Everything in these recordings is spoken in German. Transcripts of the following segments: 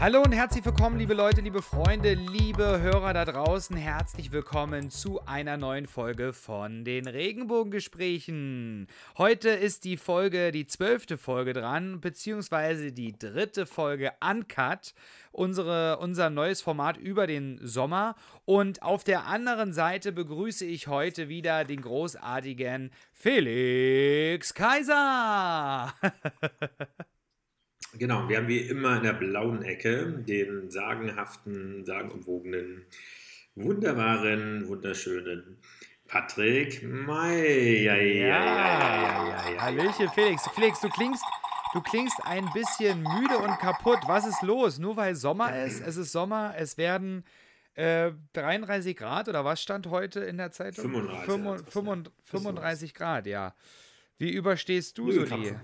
Hallo und herzlich willkommen, liebe Leute, liebe Freunde, liebe Hörer da draußen. Herzlich willkommen zu einer neuen Folge von den Regenbogengesprächen. Heute ist die Folge, die zwölfte Folge dran, beziehungsweise die dritte Folge Uncut, unsere, unser neues Format über den Sommer. Und auf der anderen Seite begrüße ich heute wieder den großartigen Felix Kaiser. Genau, wir haben wie immer in der blauen Ecke den sagenhaften, sagenumwogenen, wunderbaren, wunderschönen Patrick May. Ja, ja, ja. Hallöchen, Felix. Felix, du klingst, du klingst ein bisschen müde und kaputt. Was ist los? Nur weil Sommer ist? Es ist Sommer, es werden äh, 33 Grad oder was stand heute in der Zeitung? 35, 35, 35 Grad, ja. Wie überstehst du so die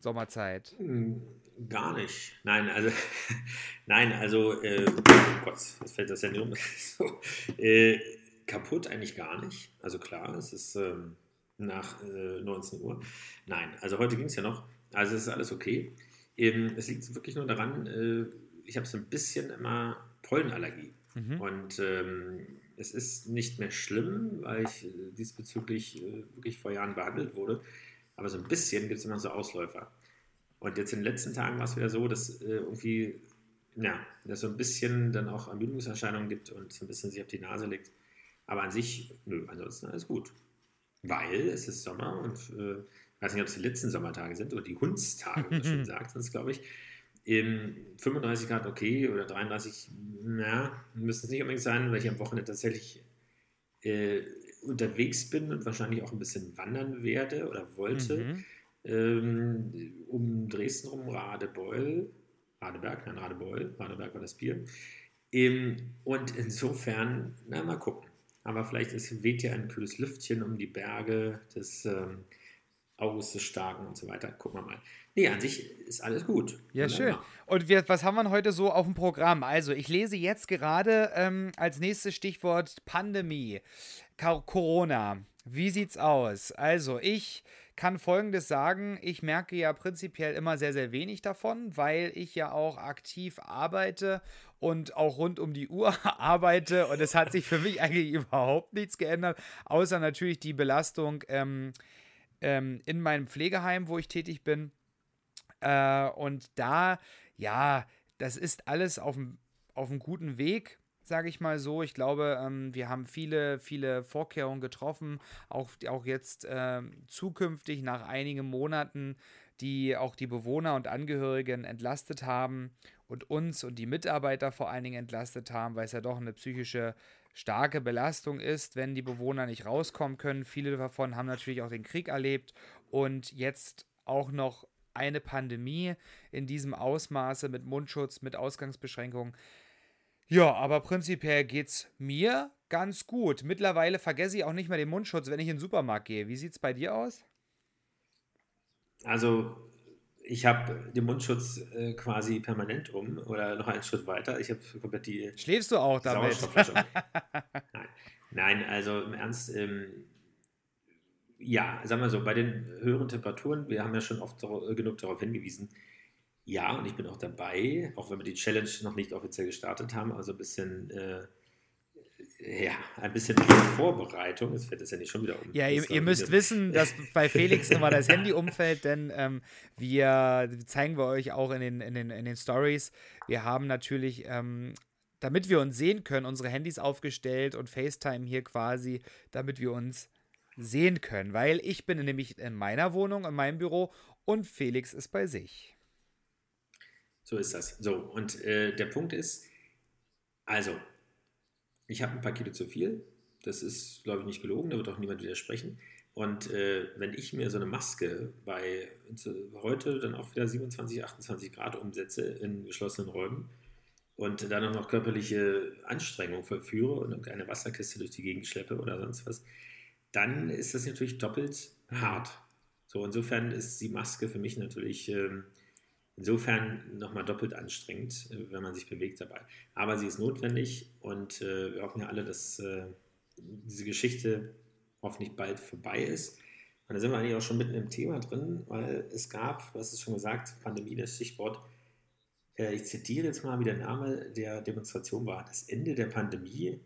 Sommerzeit? Hm, Gar nicht. Nein, also, nein, also, äh, oh Gott, jetzt fällt das ja nicht um. so, äh, kaputt eigentlich gar nicht. Also klar, es ist ähm, nach äh, 19 Uhr. Nein, also heute ging es ja noch. Also es ist alles okay. Ähm, es liegt wirklich nur daran, äh, ich habe so ein bisschen immer Pollenallergie. Mhm. Und ähm, es ist nicht mehr schlimm, weil ich äh, diesbezüglich äh, wirklich vor Jahren behandelt wurde. Aber so ein bisschen gibt es immer so Ausläufer. Und jetzt in den letzten Tagen war es wieder so, dass äh, irgendwie, ja, dass so ein bisschen dann auch Ermüdungserscheinungen gibt und so ein bisschen sich auf die Nase legt. Aber an sich, nö, ansonsten alles gut. Weil es ist Sommer und äh, ich weiß nicht, ob es die letzten Sommertage sind oder die Hundstage, wie man schon sagt, sonst glaube ich. Im 35 Grad okay oder 33, na, müsste es nicht unbedingt sein, weil ich am Wochenende tatsächlich äh, unterwegs bin und wahrscheinlich auch ein bisschen wandern werde oder wollte. Mhm ähm, um Dresden rum, Radebeul, Radeberg, nein, Radebeul, Radeberg war das Bier. Ähm, und insofern, na, mal gucken. Aber vielleicht ist, weht ja ein kühles Lüftchen um die Berge des ähm, Auges des Starken und so weiter. Gucken wir mal. Nee, an sich ist alles gut. Ja, schön. Und wir, was haben wir heute so auf dem Programm? Also, ich lese jetzt gerade ähm, als nächstes Stichwort Pandemie, Corona. Wie sieht's aus? Also, ich kann Folgendes sagen, ich merke ja prinzipiell immer sehr, sehr wenig davon, weil ich ja auch aktiv arbeite und auch rund um die Uhr arbeite. Und es hat sich für mich eigentlich überhaupt nichts geändert, außer natürlich die Belastung ähm, ähm, in meinem Pflegeheim, wo ich tätig bin. Äh, und da, ja, das ist alles auf einem guten Weg sage ich mal so. Ich glaube, ähm, wir haben viele, viele Vorkehrungen getroffen, auch, auch jetzt äh, zukünftig nach einigen Monaten, die auch die Bewohner und Angehörigen entlastet haben und uns und die Mitarbeiter vor allen Dingen entlastet haben, weil es ja doch eine psychische starke Belastung ist, wenn die Bewohner nicht rauskommen können. Viele davon haben natürlich auch den Krieg erlebt und jetzt auch noch eine Pandemie in diesem Ausmaße mit Mundschutz, mit Ausgangsbeschränkungen. Ja, aber prinzipiell geht's mir ganz gut. Mittlerweile vergesse ich auch nicht mehr den Mundschutz, wenn ich in den Supermarkt gehe. Wie sieht's bei dir aus? Also, ich habe den Mundschutz äh, quasi permanent um oder noch einen Schritt weiter. Ich habe komplett die. Schläfst du auch damit? Nein. Nein, also im Ernst, ähm, ja, sagen wir so, bei den höheren Temperaturen, wir haben ja schon oft genug darauf hingewiesen, ja, und ich bin auch dabei, auch wenn wir die Challenge noch nicht offiziell gestartet haben, also ein bisschen, äh, ja, ein bisschen Vorbereitung. Es fällt das ja nicht schon wieder um. Ja, ihr, ihr müsst wissen, dass bei Felix immer das Handy umfällt, denn ähm, wir zeigen wir euch auch in den, in den, in den Stories. Wir haben natürlich ähm, damit wir uns sehen können, unsere Handys aufgestellt und FaceTime hier quasi, damit wir uns sehen können. Weil ich bin nämlich in meiner Wohnung, in meinem Büro und Felix ist bei sich. So ist das. So, und äh, der Punkt ist, also, ich habe ein paar Kilo zu viel. Das ist, glaube ich, nicht gelogen, da wird auch niemand widersprechen. Und äh, wenn ich mir so eine Maske bei heute dann auch wieder 27, 28 Grad umsetze in geschlossenen Räumen und dann auch noch körperliche Anstrengung vollführe und eine Wasserkiste durch die Gegend schleppe oder sonst was, dann ist das natürlich doppelt hart. So, insofern ist die Maske für mich natürlich ähm, Insofern nochmal doppelt anstrengend, äh, wenn man sich bewegt dabei. Aber sie ist notwendig und äh, wir hoffen ja alle, dass, äh, diese Geschichte hoffentlich bald vorbei ist. Und da sind wir eigentlich auch schon mitten im Thema drin, weil es gab, du hast es schon gesagt, Pandemie, das Stichwort, äh, ich zitiere jetzt mal, wie der Name der Demonstration war, das Ende der Pandemie,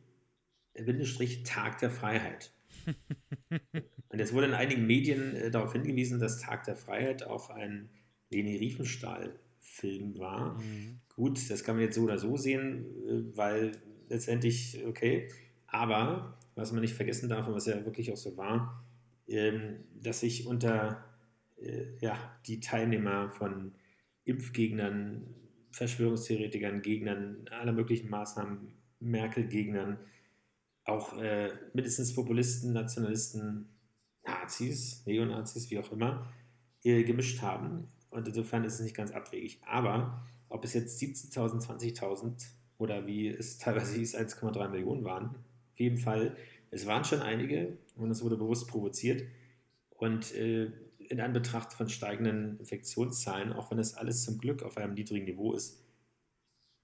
Bindestrich Tag der Freiheit. Und jetzt wurde in einigen Medien äh, darauf hingewiesen, dass Tag der Freiheit auch ein Leni Riefenstahl-Film war. Mhm. Gut, das kann man jetzt so oder so sehen, äh, weil letztendlich, okay, aber was man nicht vergessen darf und was ja wirklich auch so war, ähm, dass sich unter äh, ja, die Teilnehmer von Impfgegnern, Verschwörungstheoretikern, Gegnern aller möglichen Maßnahmen, Merkel-Gegnern, auch äh, mindestens Populisten, Nationalisten, Nazis, Neonazis, wie auch immer, äh, gemischt haben. Und insofern ist es nicht ganz abwegig. Aber ob es jetzt 17.000, 20.000 oder wie es teilweise hieß, 1,3 Millionen waren, auf jeden Fall, es waren schon einige und es wurde bewusst provoziert. Und äh, in Anbetracht von steigenden Infektionszahlen, auch wenn es alles zum Glück auf einem niedrigen Niveau ist,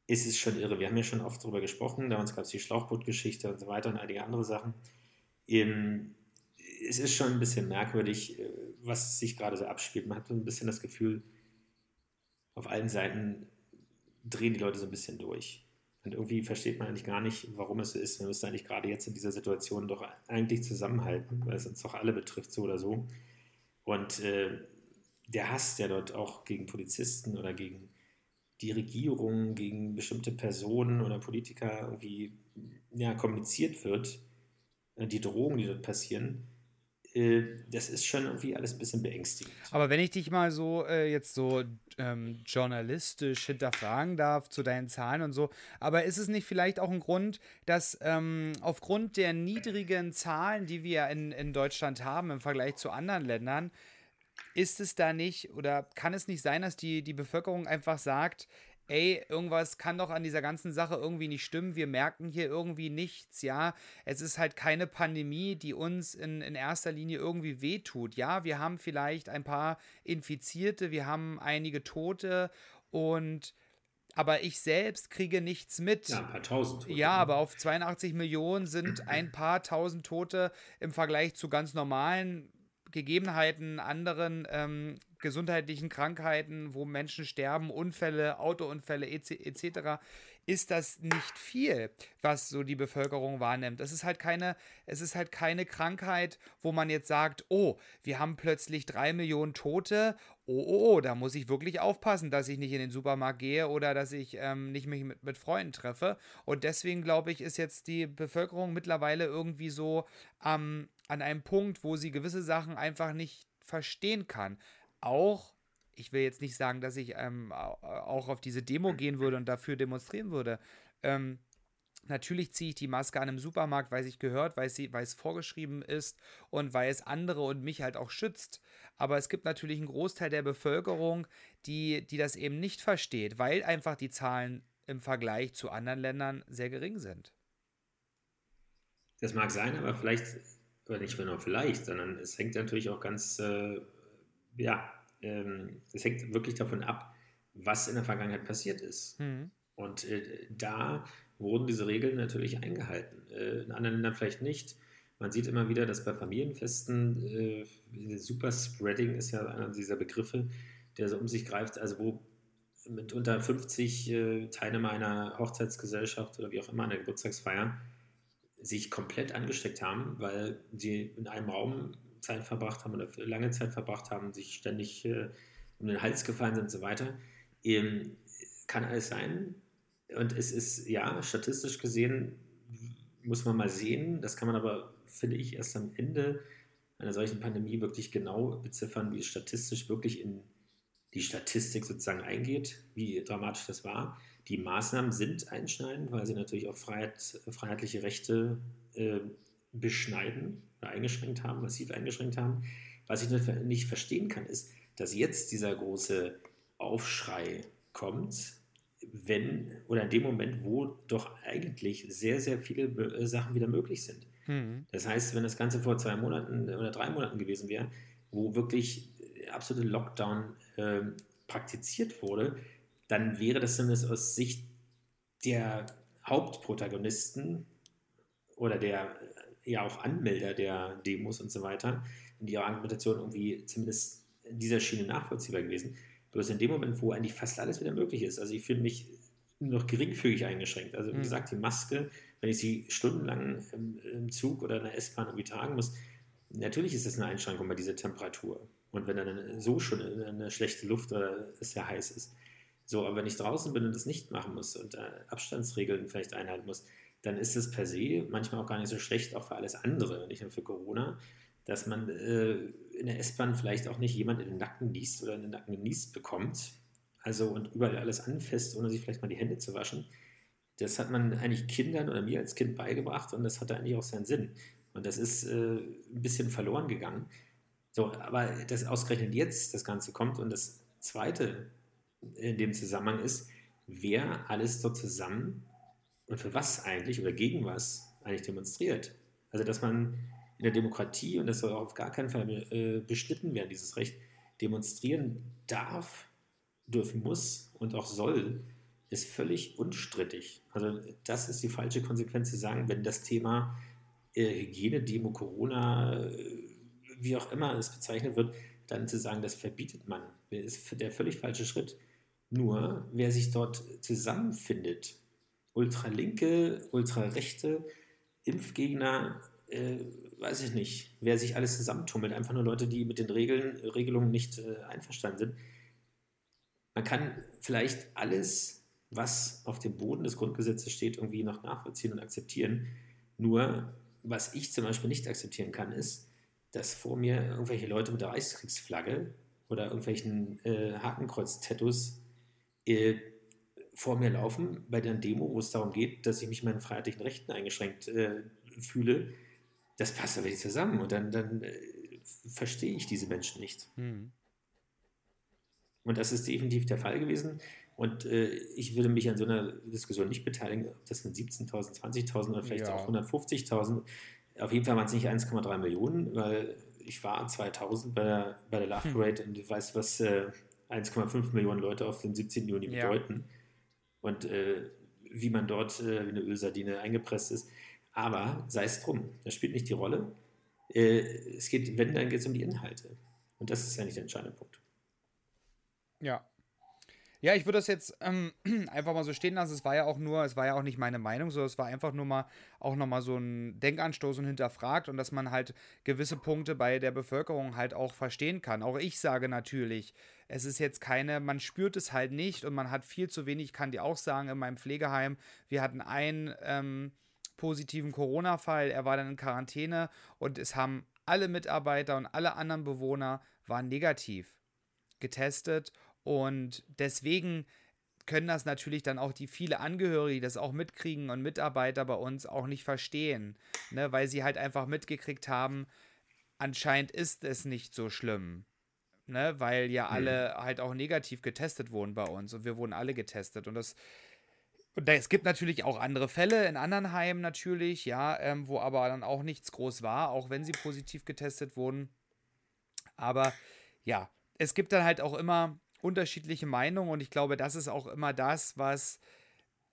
ist es schon irre. Wir haben ja schon oft darüber gesprochen, damals gab es die Schlauchbootgeschichte und so weiter und einige andere Sachen. Ähm, es ist schon ein bisschen merkwürdig, äh, was sich gerade so abspielt. Man hat so ein bisschen das Gefühl, auf allen Seiten drehen die Leute so ein bisschen durch. Und irgendwie versteht man eigentlich gar nicht, warum es so ist. Wir müssen eigentlich gerade jetzt in dieser Situation doch eigentlich zusammenhalten, weil es uns doch alle betrifft, so oder so. Und äh, der Hass, der dort auch gegen Polizisten oder gegen die Regierung, gegen bestimmte Personen oder Politiker irgendwie ja, kommuniziert wird, äh, die Drohungen, die dort passieren, das ist schon irgendwie alles ein bisschen beängstigend. Aber wenn ich dich mal so äh, jetzt so ähm, journalistisch hinterfragen darf zu deinen Zahlen und so, aber ist es nicht vielleicht auch ein Grund, dass ähm, aufgrund der niedrigen Zahlen, die wir in, in Deutschland haben im Vergleich zu anderen Ländern, ist es da nicht oder kann es nicht sein, dass die, die Bevölkerung einfach sagt, ey, irgendwas kann doch an dieser ganzen Sache irgendwie nicht stimmen. Wir merken hier irgendwie nichts, ja. Es ist halt keine Pandemie, die uns in, in erster Linie irgendwie wehtut. Ja, wir haben vielleicht ein paar Infizierte, wir haben einige Tote und aber ich selbst kriege nichts mit. Ja, ein paar tausend Tote. Ja, ne? aber auf 82 Millionen sind ein paar tausend Tote im Vergleich zu ganz normalen Gegebenheiten, anderen ähm, gesundheitlichen Krankheiten, wo Menschen sterben, Unfälle, Autounfälle etc., ist das nicht viel, was so die Bevölkerung wahrnimmt. Es ist halt keine, es ist halt keine Krankheit, wo man jetzt sagt, oh, wir haben plötzlich drei Millionen Tote. Oh, oh, oh, da muss ich wirklich aufpassen, dass ich nicht in den Supermarkt gehe oder dass ich ähm, nicht mich mit, mit Freunden treffe. Und deswegen glaube ich, ist jetzt die Bevölkerung mittlerweile irgendwie so ähm, an einem Punkt, wo sie gewisse Sachen einfach nicht verstehen kann auch, ich will jetzt nicht sagen, dass ich ähm, auch auf diese Demo gehen würde und dafür demonstrieren würde. Ähm, Natürlich ziehe ich die Maske an im Supermarkt, weil es gehört, weil, sie, weil es vorgeschrieben ist und weil es andere und mich halt auch schützt. Aber es gibt natürlich einen Großteil der Bevölkerung, die, die das eben nicht versteht, weil einfach die Zahlen im Vergleich zu anderen Ländern sehr gering sind. Das mag sein, aber vielleicht, oder nicht nur vielleicht, sondern es hängt natürlich auch ganz äh, ja, es hängt wirklich davon ab, was in der Vergangenheit passiert ist. Mhm. Und äh, da wurden diese Regeln natürlich eingehalten. Äh, in anderen Ländern vielleicht nicht. Man sieht immer wieder, dass bei Familienfesten äh, Superspreading ist ja einer dieser Begriffe, der so um sich greift, also wo mit unter 50 äh, Teilnehmer einer Hochzeitsgesellschaft oder wie auch immer einer Geburtstagsfeier sich komplett angesteckt haben, weil sie in einem Raum Zeit verbracht haben oder lange Zeit verbracht haben, sich ständig äh, um den Hals gefallen sind und so weiter. Ähm, kann alles sein. Und es ist, ja, statistisch gesehen muss man mal sehen. Das kann man aber, finde ich, erst am Ende einer solchen Pandemie wirklich genau beziffern, wie es statistisch wirklich in die Statistik sozusagen eingeht, wie dramatisch das war. Die Maßnahmen sind einschneidend, weil sie natürlich auch Freiheit, freiheitliche Rechte äh, beschneiden oder eingeschränkt haben, massiv eingeschränkt haben. Was ich nicht verstehen kann, ist, dass jetzt dieser große Aufschrei kommt, wenn oder in dem Moment, wo doch eigentlich sehr, sehr viele äh, Sachen wieder möglich sind. Mhm. Das heißt, wenn das Ganze vor zwei Monaten oder drei Monaten gewesen wäre, wo wirklich absolute Lockdown äh, praktiziert wurde, dann wäre das zumindest aus Sicht der Hauptprotagonisten oder der ja auch Anmelder der Demos und so weiter, in ihrer Argumentation irgendwie zumindest in dieser Schiene nachvollziehbar gewesen. Bloß in dem Moment, wo eigentlich fast alles wieder möglich ist. Also ich fühle mich noch geringfügig eingeschränkt. Also wie mhm. gesagt, die Maske, wenn ich sie stundenlang im, im Zug oder in der S-Bahn irgendwie tragen muss, natürlich ist das eine Einschränkung bei dieser Temperatur. Und wenn dann so schon eine schlechte Luft oder es sehr heiß ist. So, aber wenn ich draußen bin und das nicht machen muss und äh, Abstandsregeln vielleicht einhalten muss, dann ist es per se manchmal auch gar nicht so schlecht, auch für alles andere, nicht nur für Corona, dass man äh, in der S-Bahn vielleicht auch nicht jemand in den Nacken niest oder in den Nacken genießt bekommt. Also und überall alles anfasst, ohne sich vielleicht mal die Hände zu waschen. Das hat man eigentlich Kindern oder mir als Kind beigebracht und das hatte eigentlich auch seinen Sinn. Und das ist äh, ein bisschen verloren gegangen. So, aber das ausgerechnet jetzt das Ganze kommt und das Zweite in dem Zusammenhang ist, wer alles dort zusammen und für was eigentlich oder gegen was eigentlich demonstriert. Also, dass man in der Demokratie, und das soll auch auf gar keinen Fall äh, beschnitten werden, dieses Recht, demonstrieren darf, dürfen muss und auch soll, ist völlig unstrittig. Also, das ist die falsche Konsequenz zu sagen, wenn das Thema äh, Hygiene, Demo, Corona, äh, wie auch immer es bezeichnet wird, dann zu sagen, das verbietet man, ist der völlig falsche Schritt. Nur, wer sich dort zusammenfindet, ultralinke, ultrarechte, Impfgegner, äh, weiß ich nicht, wer sich alles zusammentummelt, einfach nur Leute, die mit den Regeln, Regelungen nicht äh, einverstanden sind. Man kann vielleicht alles, was auf dem Boden des Grundgesetzes steht, irgendwie noch nachvollziehen und akzeptieren. Nur, was ich zum Beispiel nicht akzeptieren kann, ist, dass vor mir irgendwelche Leute mit der Reichskriegsflagge oder irgendwelchen äh, Hakenkreuz-Tattoos äh, vor mir laufen bei der Demo, wo es darum geht, dass ich mich meinen freiheitlichen Rechten eingeschränkt äh, fühle. Das passt aber nicht zusammen und dann, dann äh, verstehe ich diese Menschen nicht. Mhm. Und das ist definitiv der Fall gewesen. Und äh, ich würde mich an so einer Diskussion nicht beteiligen, ob das sind 17.000, 20.000 oder vielleicht ja. auch 150.000. Auf jeden Fall waren es nicht 1,3 Millionen, weil ich war 2000 bei der, bei der Love hm. Parade hm. und ich weiß, was äh, 1,5 Millionen Leute auf dem 17. Juni ja. bedeuten und äh, wie man dort äh, wie eine Ölsardine eingepresst ist. Aber sei es drum, das spielt nicht die Rolle. Äh, es geht, wenn, dann geht es um die Inhalte. Und das ist eigentlich der entscheidende Punkt. Ja, ja, ich würde das jetzt ähm, einfach mal so stehen lassen. Es war ja auch nur, es war ja auch nicht meine Meinung, so es war einfach nur mal auch nochmal so ein Denkanstoß und hinterfragt und dass man halt gewisse Punkte bei der Bevölkerung halt auch verstehen kann. Auch ich sage natürlich, es ist jetzt keine, man spürt es halt nicht und man hat viel zu wenig, kann dir auch sagen, in meinem Pflegeheim, wir hatten einen ähm, positiven Corona-Fall, er war dann in Quarantäne und es haben alle Mitarbeiter und alle anderen Bewohner waren negativ getestet und deswegen können das natürlich dann auch die viele Angehörige, die das auch mitkriegen und Mitarbeiter bei uns auch nicht verstehen, ne, weil sie halt einfach mitgekriegt haben, anscheinend ist es nicht so schlimm, ne, weil ja mhm. alle halt auch negativ getestet wurden bei uns und wir wurden alle getestet und das und es gibt natürlich auch andere Fälle in anderen Heimen natürlich, ja, ähm, wo aber dann auch nichts groß war, auch wenn sie positiv getestet wurden. Aber ja, es gibt dann halt auch immer unterschiedliche Meinungen und ich glaube, das ist auch immer das, was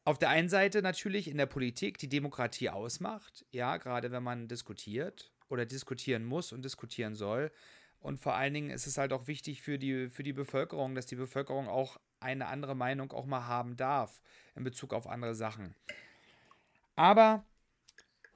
auf der einen Seite natürlich in der Politik die Demokratie ausmacht, ja, gerade wenn man diskutiert oder diskutieren muss und diskutieren soll. Und vor allen Dingen ist es halt auch wichtig für die, für die Bevölkerung, dass die Bevölkerung auch eine andere Meinung auch mal haben darf in Bezug auf andere Sachen. Aber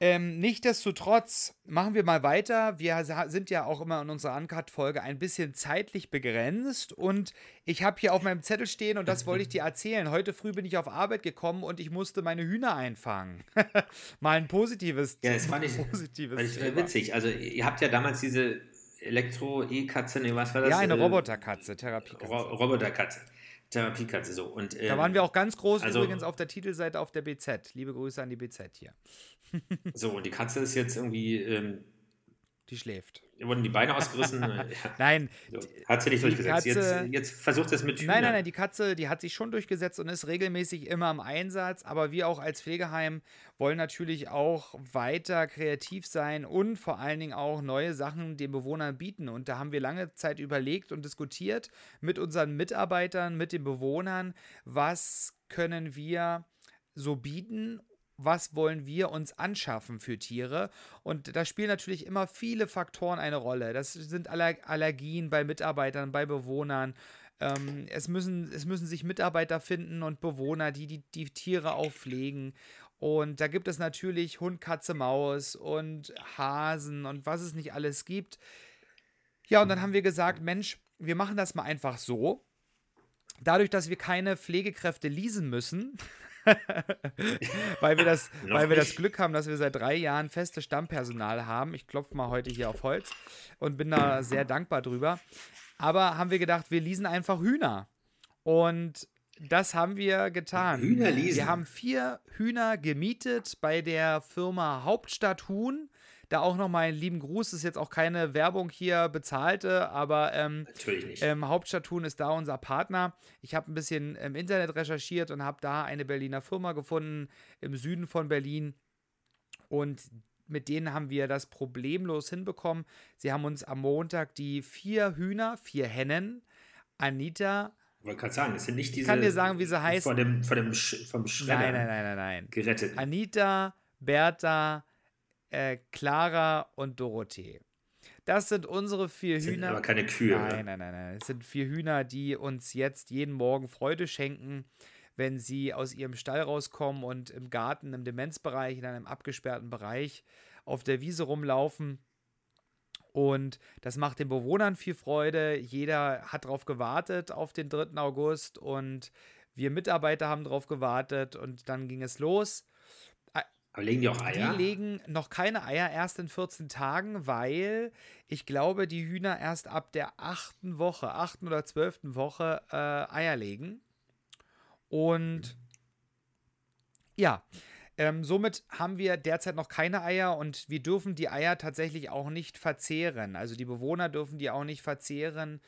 ähm, Nichtsdestotrotz machen wir mal weiter. Wir sind ja auch immer in unserer Uncut-Folge ein bisschen zeitlich begrenzt und ich habe hier auf meinem Zettel stehen und das wollte ich dir erzählen. Heute früh bin ich auf Arbeit gekommen und ich musste meine Hühner einfangen. mal ein positives Ja, das fand ich, positives fand ich äh, witzig. Also ihr habt ja damals diese Elektro-E-Katze, ne, was war das? Ja, eine äh, Roboterkatze, Therapiekatze. Ro Roboterkatze. Therapiekatze so. Und, ähm, da waren wir auch ganz groß also, übrigens auf der Titelseite auf der BZ. Liebe Grüße an die BZ hier. So, und die Katze ist jetzt irgendwie. Ähm, die schläft. Wurden die Beine ausgerissen? nein. So, hat sie nicht durchgesetzt. Katze, jetzt, jetzt versucht es mit Hühnern. Nein, nein, nein, die Katze, die hat sich schon durchgesetzt und ist regelmäßig immer im Einsatz. Aber wir auch als Pflegeheim wollen natürlich auch weiter kreativ sein und vor allen Dingen auch neue Sachen den Bewohnern bieten. Und da haben wir lange Zeit überlegt und diskutiert mit unseren Mitarbeitern, mit den Bewohnern, was können wir so bieten was wollen wir uns anschaffen für Tiere. Und da spielen natürlich immer viele Faktoren eine Rolle. Das sind Allergien bei Mitarbeitern, bei Bewohnern. Ähm, es, müssen, es müssen sich Mitarbeiter finden und Bewohner, die die, die Tiere auch pflegen. Und da gibt es natürlich Hund, Katze, Maus und Hasen und was es nicht alles gibt. Ja, und dann haben wir gesagt, Mensch, wir machen das mal einfach so. Dadurch, dass wir keine Pflegekräfte leasen müssen, weil, wir das, weil wir das Glück haben, dass wir seit drei Jahren festes Stammpersonal haben. Ich klopfe mal heute hier auf Holz und bin da sehr dankbar drüber. Aber haben wir gedacht, wir leasen einfach Hühner. Und das haben wir getan. Hühner leasen. Wir haben vier Hühner gemietet bei der Firma Hauptstadt Huhn. Da auch nochmal einen lieben Gruß. Das ist jetzt auch keine Werbung hier bezahlte, aber ähm. Ähm, Hauptstadt Thun ist da unser Partner. Ich habe ein bisschen im Internet recherchiert und habe da eine Berliner Firma gefunden im Süden von Berlin. Und mit denen haben wir das problemlos hinbekommen. Sie haben uns am Montag die vier Hühner, vier Hennen, Anita. Ich wollte gerade sagen, es sind nicht diese. Ich kann dir sagen, wie sie heißen. Vor dem, vor dem Sch vom Schredder Nein, nein, nein, nein, nein. gerettet. Anita, Bertha, äh, Clara und Dorothee. Das sind unsere vier Das sind Hühner. aber keine Kühe. Nein, nein, nein, nein. Es sind vier Hühner, die uns jetzt jeden Morgen Freude schenken, wenn sie aus ihrem Stall rauskommen und im Garten, im Demenzbereich, in einem abgesperrten Bereich auf der Wiese rumlaufen. Und das macht den Bewohnern viel Freude. Jeder hat darauf gewartet auf den 3. August und wir Mitarbeiter haben darauf gewartet und dann ging es los. Aber legen die auch Eier? Die legen noch keine Eier erst in 14 Tagen, weil ich glaube, die Hühner erst ab der achten Woche, achten oder zwölften Woche äh, Eier legen. Und ja, ähm, somit haben wir derzeit noch keine Eier und wir dürfen die Eier tatsächlich auch nicht verzehren. Also die Bewohner dürfen die auch nicht verzehren,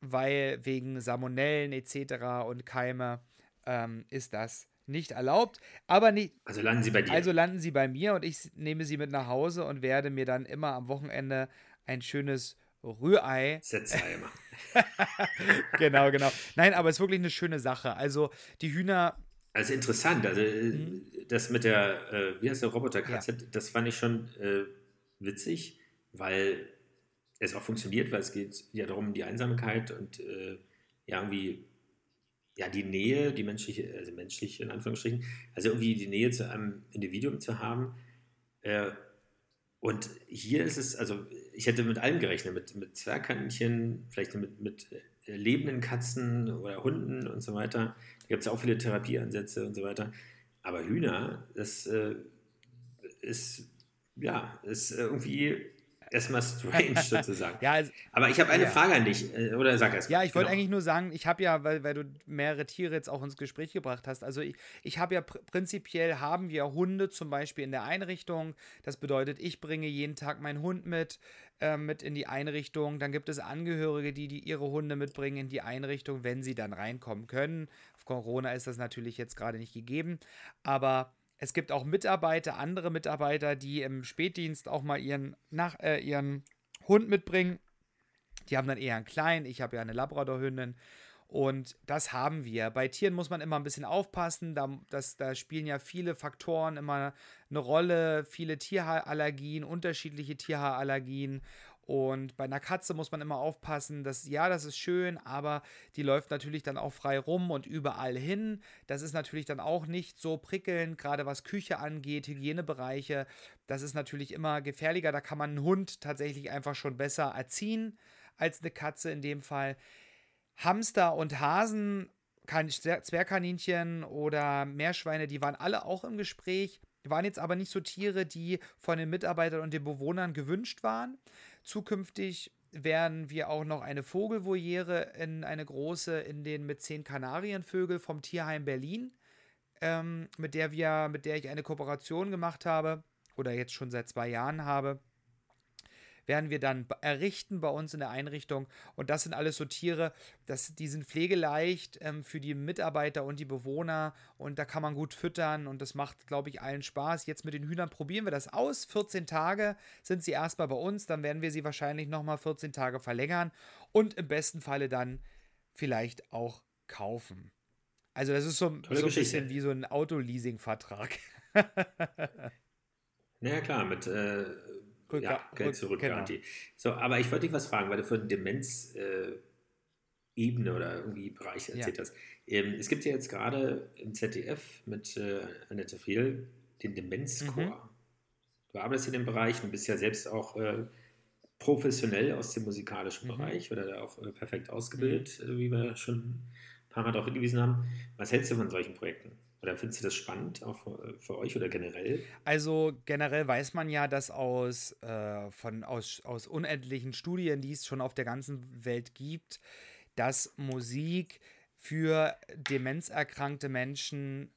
weil wegen Salmonellen etc. und Keime ähm, ist das nicht erlaubt. Aber nicht, also landen sie bei dir. also landen sie bei mir und ich nehme sie mit nach Hause und werde mir dann immer am Wochenende ein schönes Rührei. Sätze immer. genau, genau. Nein, aber es ist wirklich eine schöne Sache. Also die Hühner, Also interessant. Also äh, Mhm. das mit der, äh, wie heißt der Roboterkatze, das fand ich schon äh, witzig, weil es auch funktioniert, weil es geht ja darum, die Einsamkeit und äh, ja, irgendwie ja, die Nähe, die menschliche, also menschliche in Anführungsstrichen, also irgendwie die Nähe zu einem Individuum zu haben. Äh, und hier ist es, also ich hätte mit allem gerechnet, mit, mit Zwergkaninchen, vielleicht mit, mit äh, lebenden Katzen oder Hunden und so weiter. Da gibt es ja auch viele Therapieansätze und so weiter. Aber Hühner, das äh, ist, ja, ist irgendwie erstmal strange sozusagen. ja, also, Aber ich habe eine Ja. Frage an dich, äh, oder sag erst ja, ich wollte Genau. eigentlich nur sagen, ich habe ja, weil, weil du mehrere Tiere jetzt auch ins Gespräch gebracht hast, also ich, ich habe ja pr prinzipiell haben wir Hunde zum Beispiel in der Einrichtung. Das bedeutet, ich bringe jeden Tag meinen Hund mit, äh, mit in die Einrichtung. Dann gibt es Angehörige, die, die ihre Hunde mitbringen in die Einrichtung, wenn sie dann reinkommen können. Auf Corona ist das natürlich jetzt gerade nicht gegeben, aber es gibt auch Mitarbeiter, andere Mitarbeiter, die im Spätdienst auch mal ihren, nach, äh, ihren Hund mitbringen. Die haben dann eher einen kleinen, ich habe ja eine Labradorhündin. Und das haben wir. Bei Tieren muss man immer ein bisschen aufpassen. Da, das, da spielen ja viele Faktoren immer eine Rolle. Viele Tierhaarallergien, unterschiedliche Tierhaarallergien. Und bei einer Katze muss man immer aufpassen, dass, ja, das ist schön, aber die läuft natürlich dann auch frei rum und überall hin. Das ist natürlich dann auch nicht so prickelnd, gerade was Küche angeht, Hygienebereiche. Das ist natürlich immer gefährlicher. Da kann man einen Hund tatsächlich einfach schon besser erziehen als eine Katze in dem Fall. Hamster und Hasen, Zwergkaninchen oder Meerschweine, die waren alle auch im Gespräch, waren jetzt aber nicht so Tiere, die von den Mitarbeitern und den Bewohnern gewünscht waren. Zukünftig werden wir auch noch eine Vogelvoliere in eine große in den mit zehn Kanarienvögel vom Tierheim Berlin, ähm, mit der wir, mit der ich eine Kooperation gemacht habe oder jetzt schon seit zwei Jahren habe werden wir dann errichten bei uns in der Einrichtung. Und das sind alles so Tiere, das, die sind pflegeleicht ähm, für die Mitarbeiter und die Bewohner. Und da kann man gut füttern und das macht, glaube ich, allen Spaß. Jetzt mit den Hühnern probieren wir das aus. 14 Tage sind sie erstmal bei uns, dann werden wir sie wahrscheinlich nochmal 14 Tage verlängern und im besten Falle dann vielleicht auch kaufen. Also das ist so, so ein bisschen wie so ein Autoleasing-Vertrag. naja, klar, mit äh, Rück, ja, Geld zurückgarantie. Genau. So, aber ich wollte dich was fragen, weil du von Demenz äh, Ebene oder irgendwie Bereich erzählt ja. hast. Ähm, es gibt ja jetzt gerade im ZDF mit äh, Annette Friel den Demenzchor. Mhm. Du arbeitest in dem Bereich und bist ja selbst auch äh, professionell aus dem musikalischen mhm. Bereich oder da auch äh, perfekt ausgebildet, mhm. Äh, wie wir schon ein paar Mal darauf hingewiesen haben. Was hältst du von solchen Projekten? Oder findest du das spannend, auch für, für, euch oder generell? Also generell weiß man ja, dass aus, äh, von, aus, aus unendlichen Studien, die es schon auf der ganzen Welt gibt, dass Musik für demenzerkrankte Menschen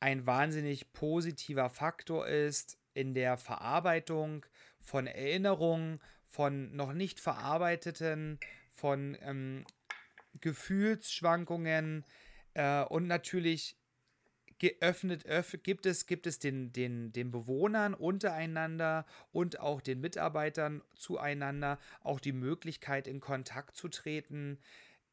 ein wahnsinnig positiver Faktor ist in der Verarbeitung von Erinnerungen, von noch nicht verarbeiteten, von ähm, Gefühlsschwankungen äh, und natürlich geöffnet öff gibt es, gibt es den, den, den Bewohnern untereinander und auch den Mitarbeitern zueinander auch die Möglichkeit, in Kontakt zu treten,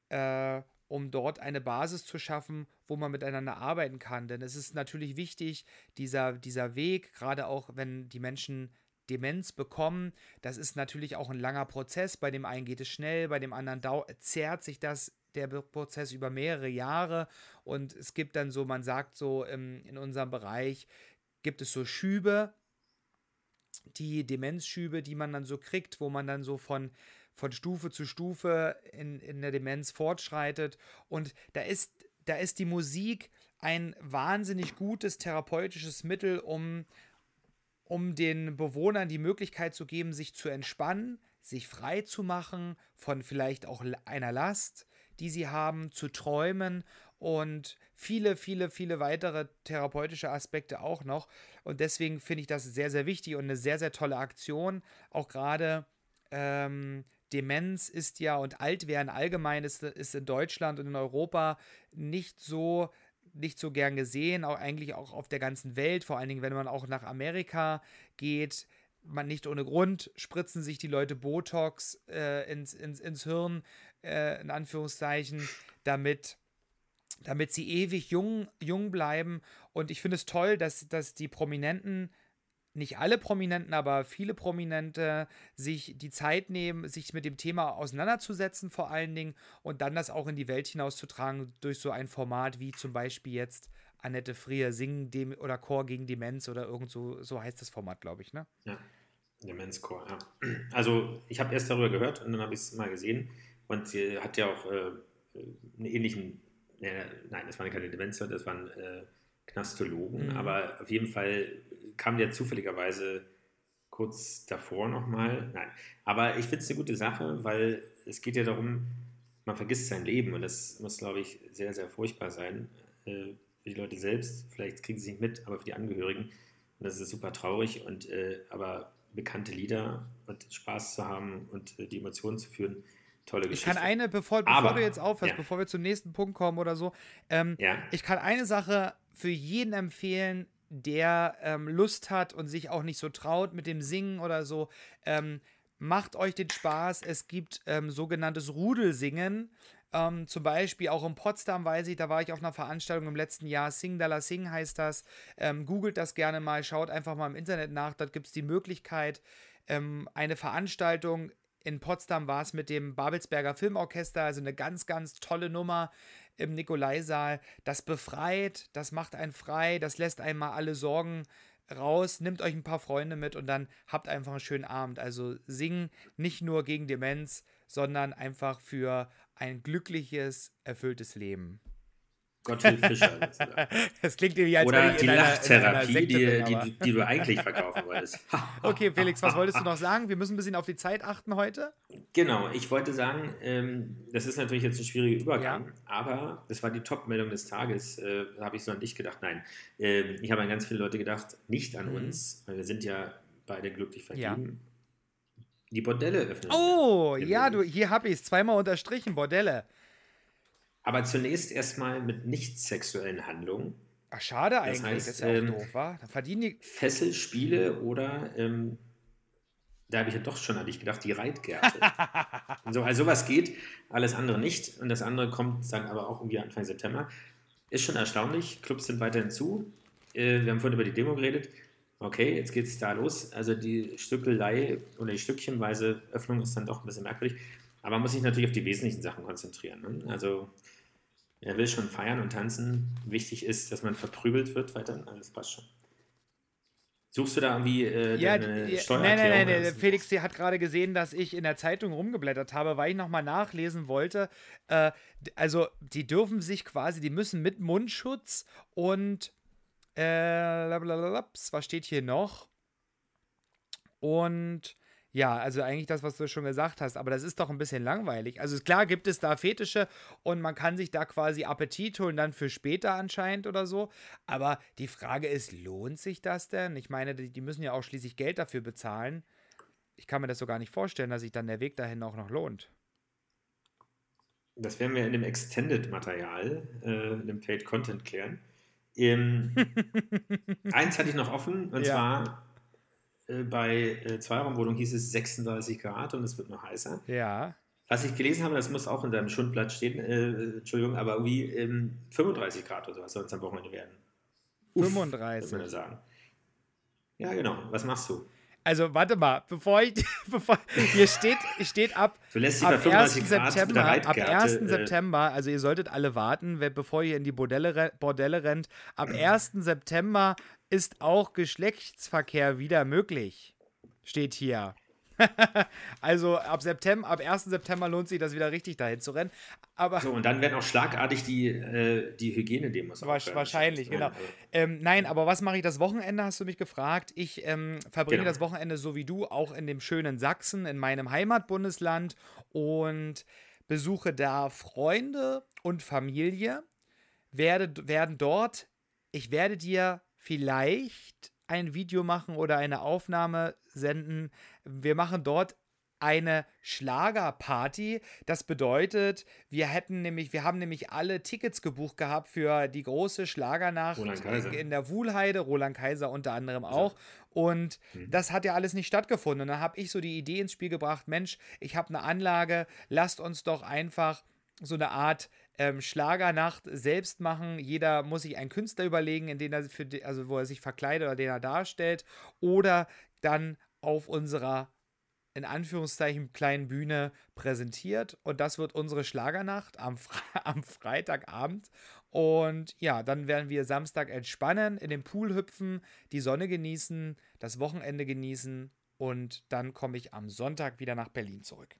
äh, um dort eine Basis zu schaffen, wo man miteinander arbeiten kann. Denn es ist natürlich wichtig, dieser, dieser Weg, gerade auch wenn die Menschen Demenz bekommen, das ist natürlich auch ein langer Prozess. Bei dem einen geht es schnell, bei dem anderen zerrt sich das der Prozess über mehrere Jahre. Und es gibt dann so, man sagt so im, in unserem Bereich, gibt es so Schübe, die Demenzschübe, die man dann so kriegt, wo man dann so von, von Stufe zu Stufe in, in der Demenz fortschreitet. Und da ist, da ist die Musik ein wahnsinnig gutes therapeutisches Mittel, um, um den Bewohnern die Möglichkeit zu geben, sich zu entspannen, sich frei zu machen von vielleicht auch einer Last, die sie haben, zu träumen und viele, viele, viele weitere therapeutische Aspekte auch noch. Und deswegen finde ich das sehr, sehr wichtig und eine sehr, sehr tolle Aktion. Auch gerade ähm, Demenz ist ja und Altwerden allgemein ist, ist in Deutschland und in Europa nicht so nicht so gern gesehen, auch eigentlich auch auf der ganzen Welt, vor allen Dingen, wenn man auch nach Amerika geht, man nicht ohne Grund spritzen sich die Leute Botox äh, ins, ins, ins Hirn, äh, in Anführungszeichen, damit, damit sie ewig jung, jung bleiben. Und ich finde es toll, dass, dass die Prominenten, nicht alle Prominenten, aber viele Prominente sich die Zeit nehmen, sich mit dem Thema auseinanderzusetzen, vor allen Dingen, und dann das auch in die Welt hinauszutragen durch so ein Format wie zum Beispiel jetzt Annette Frier singen dem oder Chor gegen Demenz oder irgend so, so heißt das Format, glaube ich, ne? Ja. Demenzchor, ja. Also ich habe erst darüber gehört und dann habe ich es mal gesehen. Und sie hat ja auch äh, einen ähnlichen, äh, nein, das waren keine Demenzer, das waren äh, Knastologen, mhm. aber auf jeden Fall kam der zufälligerweise kurz davor nochmal. Nein, aber ich finde es eine gute Sache, weil es geht ja darum, man vergisst sein Leben und das muss, glaube ich, sehr, sehr furchtbar sein. Äh, für die Leute selbst, vielleicht kriegen sie es nicht mit, aber für die Angehörigen. Und das ist super traurig. Und äh, aber bekannte Lieder und Spaß zu haben und äh, die Emotionen zu führen, tolle Geschichte. Ich kann eine, bevor, bevor Aber, du jetzt aufhörst, ja. bevor wir zum nächsten Punkt kommen oder so, ähm, ja. ich kann eine Sache für jeden empfehlen, der ähm, Lust hat und sich auch nicht so traut mit dem Singen oder so. Ähm, macht euch den Spaß. Es gibt ähm, sogenanntes Rudelsingen. Ähm, zum Beispiel auch in Potsdam weiß ich, da war ich auf einer Veranstaltung im letzten Jahr. Sing Dalla Sing heißt das. Ähm, googelt das gerne mal, schaut einfach mal im Internet nach. Dort gibt es die Möglichkeit, ähm, eine Veranstaltung in Potsdam war es mit dem Babelsberger Filmorchester, also eine ganz, ganz tolle Nummer im Nikolaisaal. Das befreit, das macht einen frei, das lässt einmal alle Sorgen raus, nimmt euch ein paar Freunde mit und dann habt einfach einen schönen Abend. Also singen nicht nur gegen Demenz, sondern einfach für ein glückliches, erfülltes Leben. Gottfried Fischer das klingt wie als Oder die Lachtherapie, die, die, die, du eigentlich verkaufen wolltest. okay, Felix, was wolltest du noch sagen? Wir müssen ein bisschen auf die Zeit achten heute. Genau, ich wollte sagen, ähm, das ist natürlich jetzt ein schwieriger Übergang, ja. aber das war die Top-Meldung des Tages. Äh, habe ich so an dich gedacht. Nein, äh, ich habe an ganz viele Leute gedacht, nicht an mhm. uns, weil wir sind ja beide glücklich vergeben. Ja. Die Bordelle öffnen. Oh, ja, du, hier habe ich es zweimal unterstrichen, Bordelle. Aber zunächst erstmal mit nicht sexuellen Handlungen. Ach, schade eigentlich. Das, heißt, das ist ja auch ähm, doof, wa? Da verdienen die. Fesselspiele oder, ähm, da habe ich ja doch schon an dich gedacht, die Reitgärte. so, also sowas geht, alles andere nicht. Und das andere kommt dann aber auch irgendwie Anfang September. Ist schon erstaunlich. Clubs sind weiterhin zu. äh, wir haben vorhin über die Demo geredet. Okay, jetzt geht es da los. Also die Stückelei oder die stückchenweise Öffnung ist dann doch ein bisschen merkwürdig. Aber man muss sich natürlich auf die wesentlichen Sachen konzentrieren. Ne? Also er will schon feiern und tanzen. Wichtig ist, dass man verprügelt wird weiter. Alles passt schon. Suchst du da irgendwie äh, Ja, deine Steuererklärung? nein, nein, nein, nein. Felix die hat gerade gesehen, dass ich in der Zeitung rumgeblättert habe, weil ich nochmal nachlesen wollte. Äh, also, die dürfen sich quasi, die müssen mit Mundschutz und äh, was steht hier noch? Und ja, also eigentlich das, was du schon gesagt hast, aber das ist doch ein bisschen langweilig. Also klar gibt es da Fetische und man kann sich da quasi Appetit holen, dann für später anscheinend oder so. Aber die Frage ist, lohnt sich das denn? Ich meine, die, müssen ja auch schließlich Geld dafür bezahlen. Ich kann mir das so gar nicht vorstellen, dass sich dann der Weg dahin auch noch lohnt. Das werden wir in dem Extended-Material, äh, in dem Paid Content klären. Ähm, eins hatte ich noch offen, und Ja. zwar äh, bei äh, Zweiraumwohnung hieß es 36 Grad und es wird noch heißer. Ja. Was ich gelesen habe, das muss auch in deinem Schundblatt stehen, äh, Entschuldigung, aber irgendwie ähm, 35 Grad oder sowas soll es am Wochenende werden. Uff, 35. würde man sagen. Ja, genau. Was machst du? Also warte mal, bevor ich, bevor, hier steht, steht ab, Du lässt dich ab bei 35 1. Grad mit September, ab Reitgerte, 1. äh, September, also ihr solltet alle warten, bevor ihr in die Bordelle, Bordelle rennt, ab 1. September ist auch Geschlechtsverkehr wieder möglich. Steht hier. also ab September, ab 1. September lohnt sich das wieder richtig dahin zu rennen. Aber So, und dann werden auch schlagartig die, äh, die Hygienedemos aufhören. wahrscheinlich, genau. Also- Ähm, nein, aber was mache ich das Wochenende, hast du mich gefragt. Ich ähm, verbringe Genau. das Wochenende so wie du auch in dem schönen Sachsen, in meinem Heimatbundesland und besuche da Freunde und Familie. Werde, werden dort, ich werde dir vielleicht ein Video machen oder eine Aufnahme senden. Wir machen dort eine Schlagerparty. Das bedeutet, wir hätten nämlich, wir haben nämlich alle Tickets gebucht gehabt für die große Schlagernacht in der Wuhlheide, Roland Kaiser unter anderem auch. Und das hat ja alles nicht stattgefunden. Und dann habe ich so die Idee ins Spiel gebracht, Mensch, ich habe eine Anlage, lasst uns doch einfach so eine Art ähm, Schlagernacht selbst machen. Jeder muss sich einen Künstler überlegen, in den er für die, also wo er sich verkleidet oder den er darstellt. Oder dann auf unserer in Anführungszeichen kleinen Bühne präsentiert. Und das wird unsere Schlagernacht am, Fre am Freitagabend. Und ja, dann werden wir Samstag entspannen, in den Pool hüpfen, die Sonne genießen, das Wochenende genießen und dann komme ich am Sonntag wieder nach Berlin zurück.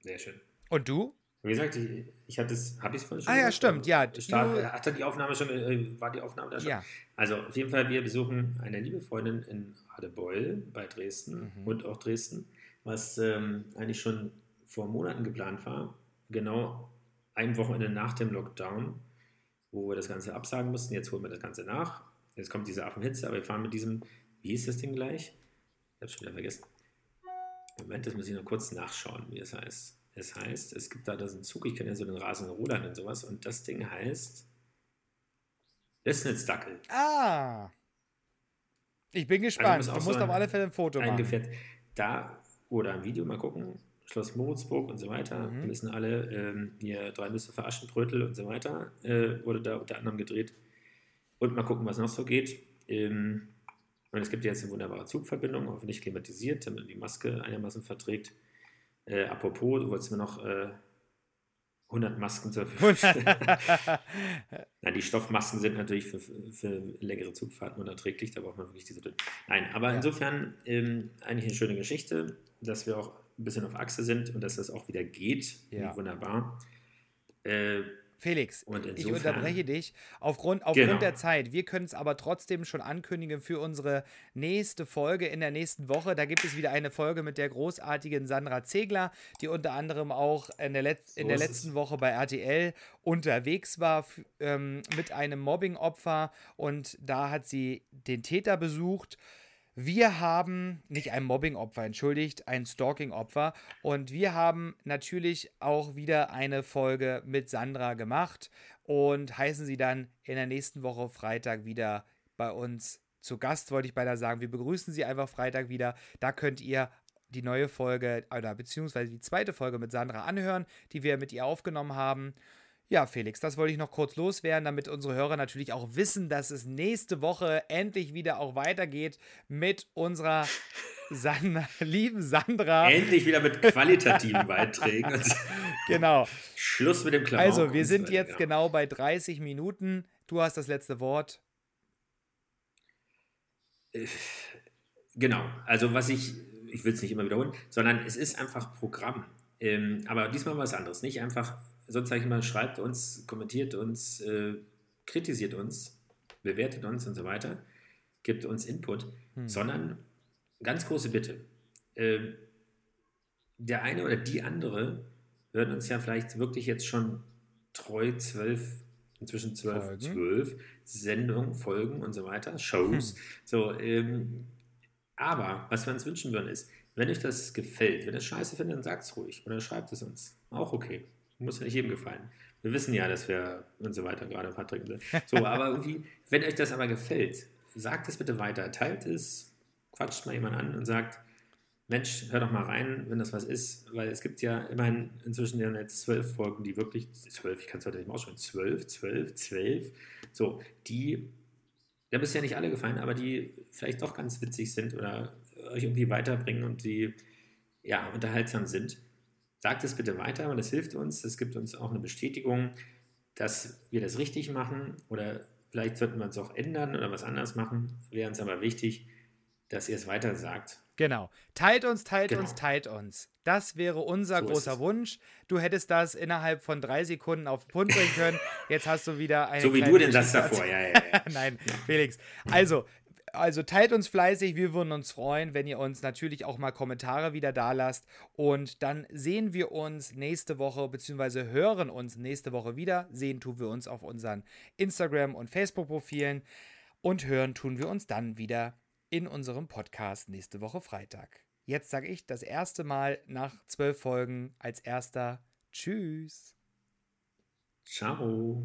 Sehr schön. Und du? Wie gesagt, ich, ich hatte es, habe ich es vorhin Ah, ja, stimmt, ja, Start, du- hat er die Aufnahme schon, äh, war die Aufnahme da schon? Ja. Also auf jeden Fall, wir besuchen eine liebe Freundin in Radebeul bei Dresden Mhm. und auch Dresden, was ähm, eigentlich schon vor Monaten geplant war. Genau ein Wochenende nach dem Lockdown, wo wir das Ganze absagen mussten. Jetzt holen wir das Ganze nach. Jetzt kommt diese Affenhitze, aber wir fahren mit diesem, wie hieß das Ding gleich? Ich habe es schon wieder vergessen. Moment, das muss ich noch kurz nachschauen, wie es heißt. Es heißt, es gibt da das einen Zug, ich kenne ja so den rasenden Roland und sowas, und das Ding heißt Lößnitzdackel. Ah. Ich bin gespannt. musst du auch musst so auf alle Fälle ein Foto Ein machen. Gefährt. Da oder ein Video mal gucken. Schloss Moritzburg und so weiter. Mhm. Wir wissen alle, ähm, hier drei Nüsse für Aschenbrötel und so weiter äh, wurde da unter anderem gedreht. Und mal gucken, was noch so geht. Ähm, und es gibt jetzt eine wunderbare Zugverbindung, hoffentlich klimatisiert, damit man die Maske einigermaßen verträgt. Äh, apropos, du wolltest mir noch äh, 100 Masken zur Verfügung stellen. Die Stoffmasken sind natürlich für, für längere Zugfahrten unerträglich, da braucht man wirklich diese dünn. Nein, aber Ja. insofern ähm, eigentlich eine schöne Geschichte, dass wir auch ein bisschen auf Achse sind und dass das auch wieder geht. Ja. Wunderbar. Äh, Felix, ich unterbreche dich. Aufgrund, aufgrund Genau. der Zeit, wir können es aber trotzdem schon ankündigen für unsere nächste Folge in der nächsten Woche. Da gibt es wieder eine Folge mit der großartigen Sandra Zegler, die unter anderem auch in der, Let in So der ist es. letzten Woche bei RTL unterwegs war ähm, mit einem Mobbing-Opfer und da hat sie den Täter besucht. Wir haben nicht ein Mobbing-Opfer, entschuldigt, ein Stalking-Opfer. Und wir haben natürlich auch wieder eine Folge mit Sandra gemacht und heißen sie dann in der nächsten Woche Freitag wieder bei uns zu Gast, wollte ich beinahe sagen. Wir begrüßen sie einfach Freitag wieder. Da könnt ihr die neue Folge oder beziehungsweise die zweite Folge mit Sandra anhören, die wir mit ihr aufgenommen haben. Ja, Felix, das wollte ich noch kurz loswerden, damit unsere Hörer natürlich auch wissen, dass es nächste Woche endlich wieder auch weitergeht mit unserer San lieben Sandra. Endlich wieder mit qualitativen Beiträgen. genau. Schluss mit dem Klamauk Also, wir sind jetzt ja. genau bei 30 Minuten. Du hast das letzte Wort. Äh, genau. Also, was ich, ich will es nicht immer wiederholen, sondern es ist einfach Programm. Ähm, aber diesmal was anderes. Nicht einfach sonst sage ich immer, schreibt uns, kommentiert uns, äh, kritisiert uns, bewertet uns und so weiter, gibt uns Input, hm. sondern ganz große Bitte. Äh, der eine oder die andere hören uns ja vielleicht wirklich jetzt schon treu zwölf, inzwischen zwölf, Folgen. zwölf Sendungen, Folgen und so weiter, Shows. Hm. So, ähm, aber was wir uns wünschen würden ist, wenn euch das gefällt, wenn ihr es scheiße findet, dann sagt es ruhig oder schreibt es uns. Auch okay. Muss ja nicht jedem gefallen. Wir wissen ja, dass wir und so weiter gerade Patrick. So, aber irgendwie, wenn euch das aber gefällt, sagt es bitte weiter, teilt es, quatscht mal jemand an und sagt, Mensch, hör doch mal rein, wenn das was ist, weil es gibt ja immerhin inzwischen ja jetzt zwölf Folgen, die wirklich, zwölf, ich kann es heute nicht mal ausschauen, zwölf, zwölf, zwölf, so, die, da bist ja nicht alle gefallen, aber die vielleicht doch ganz witzig sind oder euch irgendwie weiterbringen und die, ja, unterhaltsam sind. Sagt es bitte weiter, weil das hilft uns. Es gibt uns auch eine Bestätigung, dass wir das richtig machen oder vielleicht sollten wir es auch ändern oder was anders machen. Wäre uns aber wichtig, dass ihr es weiter sagt. Genau. Teilt uns, teilt genau. uns, teilt uns. Das wäre unser so großer Wunsch. Du hättest das innerhalb von drei Sekunden auf den Punkt bringen können. Jetzt hast du wieder eine. So wie du den Satz davor, ja, ja. ja. Nein, Felix. Also, also teilt uns fleißig, wir würden uns freuen, wenn ihr uns natürlich auch mal Kommentare wieder da lasst. Und dann sehen wir uns nächste Woche, beziehungsweise hören uns nächste Woche wieder. Sehen tun wir uns auf unseren Instagram- und Facebook-Profilen. Und hören tun wir uns dann wieder in unserem Podcast nächste Woche Freitag. Jetzt sage ich das erste Mal nach zwölf Folgen als erster Tschüss. Ciao.